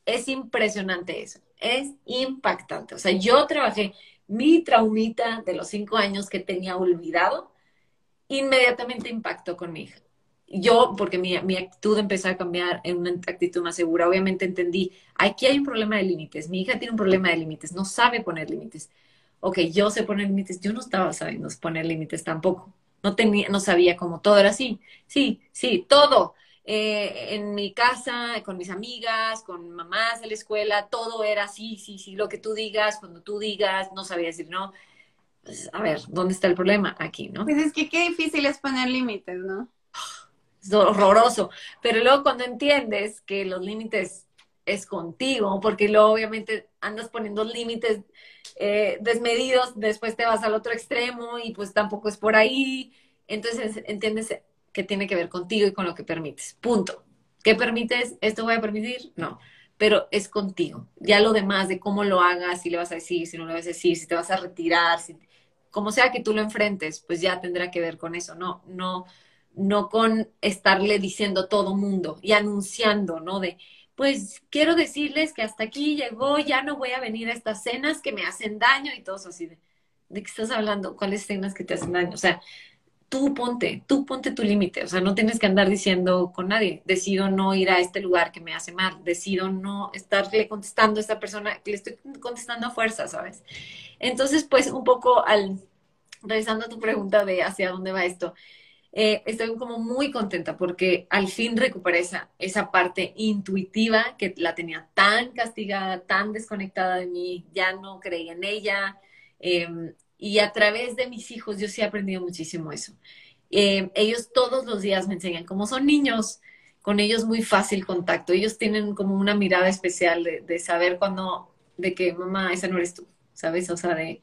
Es impresionante eso, es impactante. O sea, yo trabajé mi traumita de los cinco años que tenía olvidado, inmediatamente impactó con mi hija yo, porque mi, mi, actitud empezó a cambiar en una actitud más segura, obviamente entendí, aquí hay un problema de límites, mi hija tiene un problema de límites, no sabe poner límites. Ok, yo sé poner límites, yo no estaba sabiendo poner límites tampoco, no, tenía, no sabía cómo todo era así. Sí, sí, todo. Eh, en mi casa, con mis amigas, con mamás de la escuela, todo era así, sí, sí, lo que tú digas, cuando tú digas, no sabía decir no. Pues, a ver, ¿dónde está el problema? Aquí, ¿no? Pues es que qué difícil es poner límites, ¿no? es horroroso. Pero luego cuando entiendes que los límites es contigo, porque luego obviamente andas poniendo límites eh, desmedidos, después te vas al otro extremo y pues tampoco es por ahí. Entonces entiendes que tiene que ver contigo y con lo que permites. Punto. ¿Qué permites? ¿Esto voy a permitir? No. Pero es contigo. Ya lo demás de cómo lo hagas, si le vas a decir, si no le vas a decir, si te vas a retirar, si, como sea que tú lo enfrentes, pues ya tendrá que ver con eso. No, no, no con estarle diciendo todo mundo y anunciando, ¿no? De, pues quiero decirles que hasta aquí llegó, ya no voy a venir a estas cenas que me hacen daño y todos así de, ¿de qué estás hablando? ¿Cuáles cenas que te hacen daño? O sea, tú ponte, tú ponte tu límite, o sea, no tienes que andar diciendo con nadie, decido no ir a este lugar que me hace mal, decido no estarle contestando a esta persona que le estoy contestando a fuerza, ¿sabes? Entonces, pues un poco al, revisando tu pregunta de hacia dónde va esto, eh, estoy como muy contenta porque al fin recuperé esa, esa parte intuitiva que la tenía tan castigada, tan desconectada de mí, ya no creía en ella. Em, y a través de mis hijos yo sí he aprendido muchísimo eso. Em, ellos todos los días me enseñan, como son niños, con ellos muy fácil contacto. Ellos tienen como una mirada especial de, saber cuando, de que mamá, esa no eres tú, ¿sabes? O sea, de,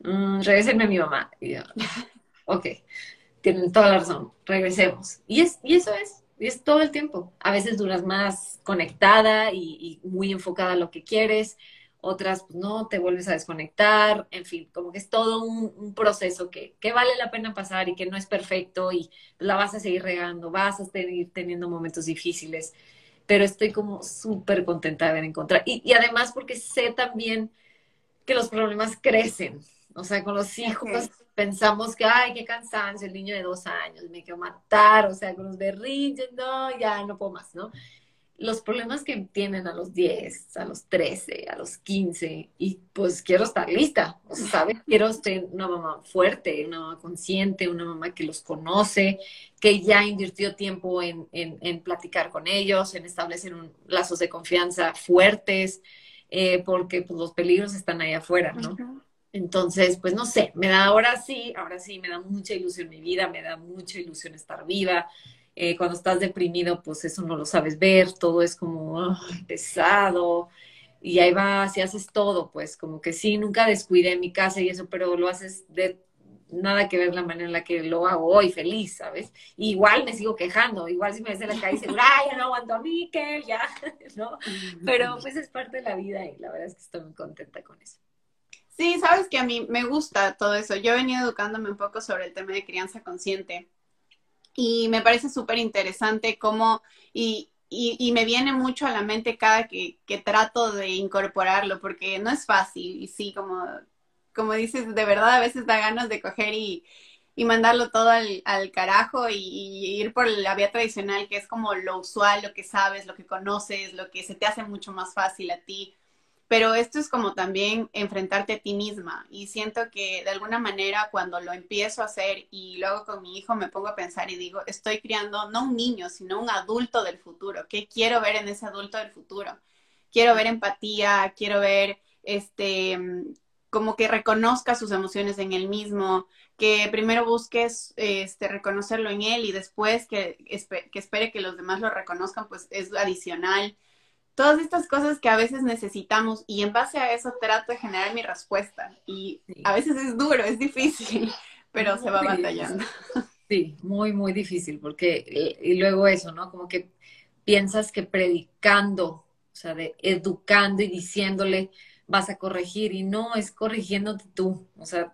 mmm, a mi mamá. Y ok tienen toda la razón, regresemos. Y, es, y eso es, es todo el tiempo. A veces duras más conectada y, muy enfocada a lo que quieres, otras pues, no, te vuelves a desconectar, en fin, como que es todo un, proceso que, que, vale la pena pasar y que no es perfecto y la vas a seguir regando, vas a seguir teniendo momentos difíciles, pero estoy como súper contenta de haber encontrado. Y, y, además porque sé también que los problemas crecen, o sea, con los hijos pensamos que, ay, qué cansancio, el niño de dos años, me quiero matar, o sea, con los berrinches, no, ya no puedo más, ¿no? los problemas que tienen a los 10, a los 13, a los 15, y pues quiero estar lista, ¿sabes? Quiero ser una mamá fuerte, una mamá consciente, una mamá que los conoce, que ya invirtió tiempo en, en, platicar con ellos, en establecer un, lazos de confianza fuertes, eh, porque pues, los peligros están ahí afuera, ¿no? Entonces, pues no sé, me da ahora sí, ahora sí, me da mucha ilusión mi vida, me da mucha ilusión estar viva, eh, cuando estás deprimido, pues eso no lo sabes ver, todo es como pesado. Y ahí vas y haces todo, pues como que sí, nunca descuidé mi casa y eso, pero lo haces de nada que ver la manera en la que lo hago hoy, feliz, ¿sabes? igual me sigo quejando, igual si me ves en la calle y digo, ay, ya no aguanto a Miquel, ya, ¿no? Pero pues es parte de la vida y la verdad es que estoy muy contenta con eso. Sí, sabes que a mí me gusta todo eso. Yo he venido educándome un poco sobre el tema de crianza consciente. Y me parece súper interesante cómo, y, y, me viene mucho a la mente cada que, que, trato de incorporarlo, porque no es fácil, y sí, como, como dices, de verdad a veces da ganas de coger y, y mandarlo todo al, al carajo y, y, ir por la vía tradicional, que es como lo usual, lo que sabes, lo que conoces, lo que se te hace mucho más fácil a ti pero esto es como también enfrentarte a ti misma y siento que de alguna manera cuando lo empiezo a hacer y luego con mi hijo me pongo a pensar y digo, estoy criando no un niño, sino un adulto del futuro. ¿Qué quiero ver en ese adulto del futuro? Quiero ver empatía, quiero ver este como que reconozca sus emociones en él mismo, que primero busques este, reconocerlo en él y después que, que espere que los demás lo reconozcan, pues es adicional todas estas cosas que a veces necesitamos y en base a eso trato de generar mi respuesta y a veces es duro, es difícil, pero se va batallando. Sí, muy, muy difícil porque y luego eso, ¿no? Como que piensas que predicando, o sea, de educando y diciéndole vas a corregir y no es corrigiéndote tú, o sea,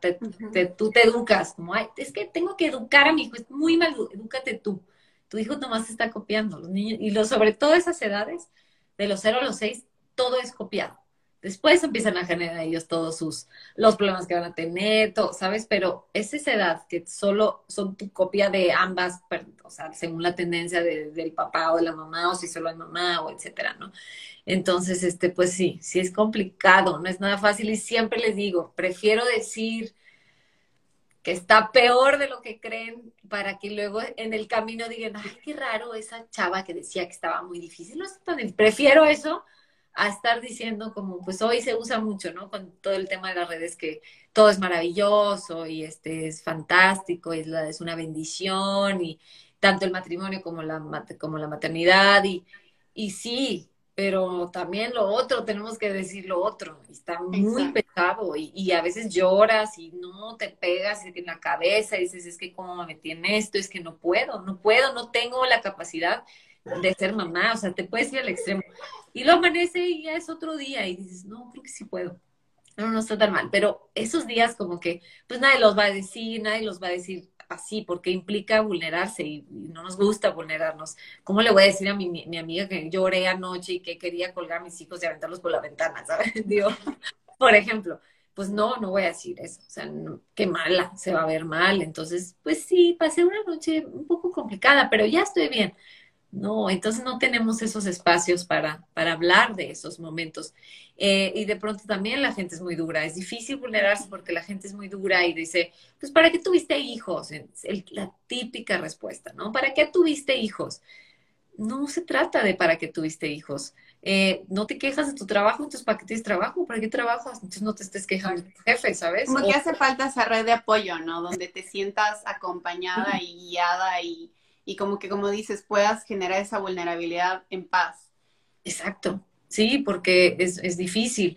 tú te educas, como, ay, es que tengo que educar a mi hijo, es muy mal, edúcate tú. Tu hijo nomás está copiando, los niños, y lo, sobre todo esas edades, de los 0 a los 6, todo es copiado. Después empiezan a generar ellos todos sus, los problemas que van a tener, todo, ¿sabes? Pero es esa edad que solo son tu copia de ambas, o sea, según la tendencia del papá o de la mamá, o si solo hay mamá, o etcétera, ¿no? Entonces, este, pues sí, sí es complicado, no es nada fácil y siempre les digo, prefiero decir que está peor de lo que creen para que luego en el camino digan, ay, qué raro esa chava que decía que estaba muy difícil. No tan Prefiero eso a estar diciendo como, pues hoy se usa mucho, ¿no? Con todo el tema de las redes que todo es maravilloso y este es fantástico, es, la, es una bendición y tanto el matrimonio como la, como la maternidad y, y sí, pero también lo otro, tenemos que decir lo otro, está muy pesado y, a veces lloras y no te pegas en la cabeza y dices, es que cómo me metí en esto, es que no puedo, no puedo, no tengo la capacidad de ser mamá, o sea, te puedes ir al extremo. Y lo amanece y ya es otro día y dices, no, creo que sí puedo. No, no está tan mal, pero esos días como que, pues nadie los va a decir, nadie los va a decir, así, porque implica vulnerarse y, no nos gusta vulnerarnos. ¿Cómo le voy a decir a mi, mi, amiga que lloré anoche y que quería colgar a mis hijos y aventarlos por la ventana, ¿sabes? Digo, por ejemplo, pues no, no voy a decir eso. O sea, qué mala, se va a ver mal. Entonces, pues sí, pasé una noche un poco complicada, pero ya estoy bien. No, entonces no tenemos esos espacios para, para hablar de esos momentos. Eh, y de pronto también la gente es muy dura. Es difícil vulnerarse porque la gente es muy dura y dice, pues ¿para qué tuviste hijos? la típica respuesta, ¿no? ¿Para qué tuviste hijos? No se trata de para qué tuviste hijos. Eh, no te quejas de tu trabajo, entonces ¿para qué tienes trabajo? ¿Para qué trabajas? Entonces no te estés quejando de tu jefe, ¿sabes? Como que hace falta esa red de apoyo, ¿no? Donde te sientas acompañada y guiada y y como que, como dices, puedas generar esa vulnerabilidad en paz. Exacto, sí, porque es, es difícil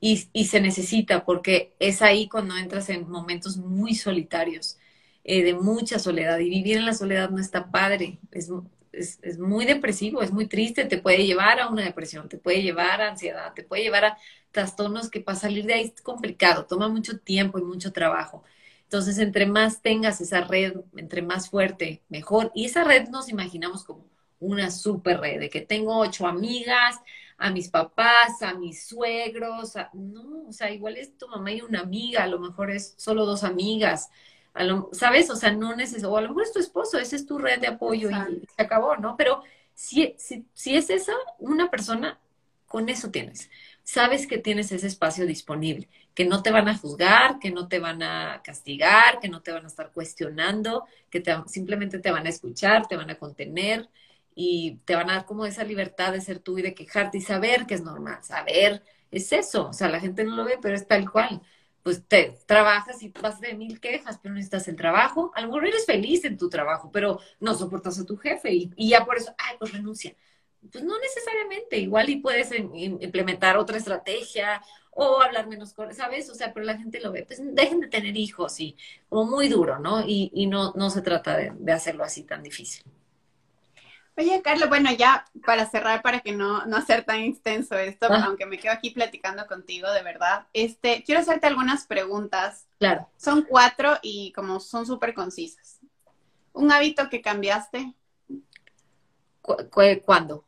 y, y, se necesita, porque es ahí cuando entras en momentos muy solitarios, eh, de mucha soledad, y vivir en la soledad no está padre, es, es, es, muy depresivo, es muy triste, te puede llevar a una depresión, te puede llevar a ansiedad, te puede llevar a trastornos que para salir de ahí es complicado, toma mucho tiempo y mucho trabajo. Entonces, entre más tengas esa red, entre más fuerte, mejor. Y esa red nos imaginamos como una super red, de que tengo ocho amigas, a mis papás, a mis suegros, no, o sea, igual es tu mamá y una amiga, a lo mejor es solo dos amigas, a lo, ¿sabes? O sea, no necesito, o a lo mejor es tu esposo, esa es tu red de apoyo y se acabó, ¿no? Pero si, si, si es esa, una persona, con eso tienes. Sabes que tienes ese espacio disponible, que no te van a juzgar, que no te van a castigar, que no te van a estar cuestionando, que te, simplemente te van a escuchar, te van a contener, y te van a dar como esa libertad de ser tú y de quejarte y saber que es normal, saber, es eso, o sea, la gente no lo ve, pero es tal cual. Pues te trabajas y vas de mil quejas, pero necesitas el trabajo. A lo eres feliz en tu trabajo, pero no soportas a tu jefe y, y ya por eso, ay, pues renuncia. Pues no necesariamente, igual y puedes implementar otra estrategia o hablar menos ¿sabes? O sea, pero la gente lo ve, pues dejen de tener hijos y como muy duro, ¿no? Y, y no, no se trata de, de hacerlo así tan difícil. Oye, Carlos, bueno, ya para cerrar, para que no, no hacer tan extenso esto, aunque me quedo aquí platicando contigo, de verdad, este, quiero hacerte algunas preguntas. Claro. Son cuatro y como son súper concisas. ¿Un hábito que cambiaste? ¿Cuándo?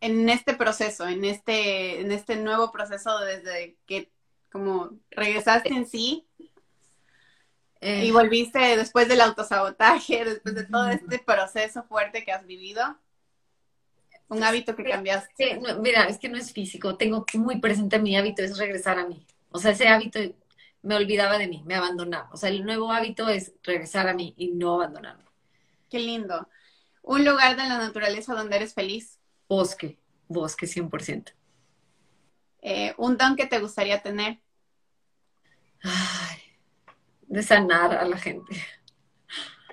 En este proceso, en este, en este nuevo proceso desde que como regresaste en sí y eh. volviste después del autosabotaje, después de todo este proceso fuerte que has vivido. Un hábito que cambiaste. mira, es que no es físico. Tengo muy presente mi hábito, es regresar a mí. O sea, ese hábito me olvidaba de mí, me abandonaba. O sea, el nuevo hábito es regresar a mí y no abandonarme. Qué lindo. ¿Un lugar de la naturaleza donde eres feliz? Bosque, bosque 100%. Eh, ¿Un don que te gustaría tener? Ay, de sanar a la gente.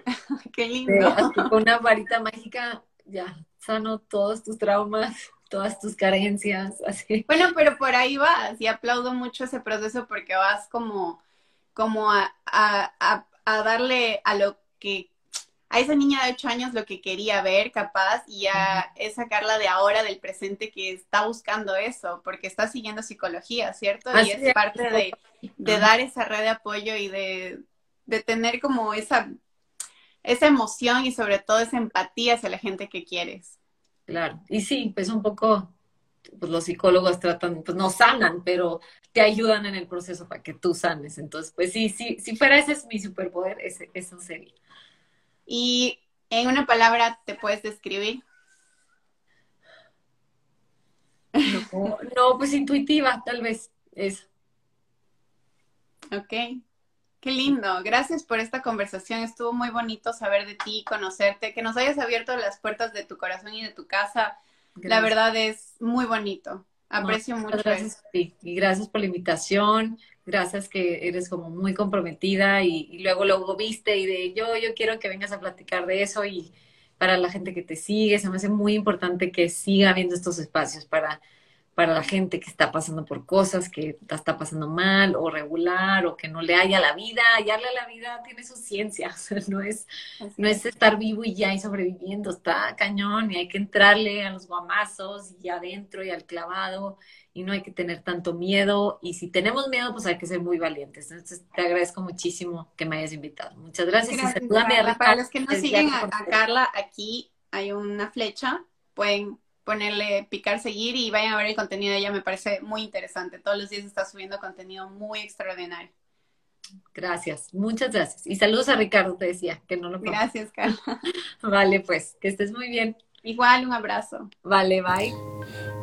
Qué lindo. con una varita mágica, ya, sano todos tus traumas, todas tus carencias, así. Bueno, pero por ahí vas y aplaudo mucho ese proceso porque vas como, como a, a, a darle a lo que a esa niña de ocho años lo que quería ver, capaz, y a es sacarla de ahora, del presente, que está buscando eso, porque está siguiendo psicología, ¿cierto? y es, parte de, de, dar esa red de apoyo y de, de tener como esa, esa emoción y sobre todo esa empatía hacia la gente que quieres. Claro, y sí, pues un poco, pues los psicólogos tratan, pues no sanan, pero te ayudan en el proceso para que tú sanes. Entonces, pues sí, sí, si fuera ese es mi superpoder, ese, eso sería. Y en una palabra te puedes describir. No, pues intuitiva, tal vez eso. Ok, qué lindo. Gracias por esta conversación. Estuvo muy bonito saber de ti, conocerte, que nos hayas abierto las puertas de tu corazón y de tu casa. La verdad es muy bonito. Aprecio mucho. Gracias y gracias por la invitación gracias que eres como muy comprometida y, luego luego viste y de yo, yo quiero que vengas a platicar de eso y para la gente que te sigue, se me hace muy importante que siga habiendo estos espacios para, para la gente que está pasando por cosas, que está pasando mal o regular o que no le haya la vida, hallarle a la vida tiene su ciencia, no es, no es estar vivo y ya y sobreviviendo, está cañón y hay que entrarle a los guamazos y adentro y al clavado y no hay que tener tanto miedo. Y si tenemos miedo, pues hay que ser muy valientes. Entonces, te agradezco muchísimo que me hayas invitado. Muchas gracias. y Para los que no siguen a, Carla, aquí hay una flecha. Pueden ponerle picar seguir y vayan a ver el contenido de ella. Me parece muy interesante. Todos los días está subiendo contenido muy extraordinario. Gracias, muchas gracias. Y saludos a Ricardo, te decía, que no lo Gracias, Carla. vale, pues, que estés muy bien. Igual, un abrazo. Vale, bye.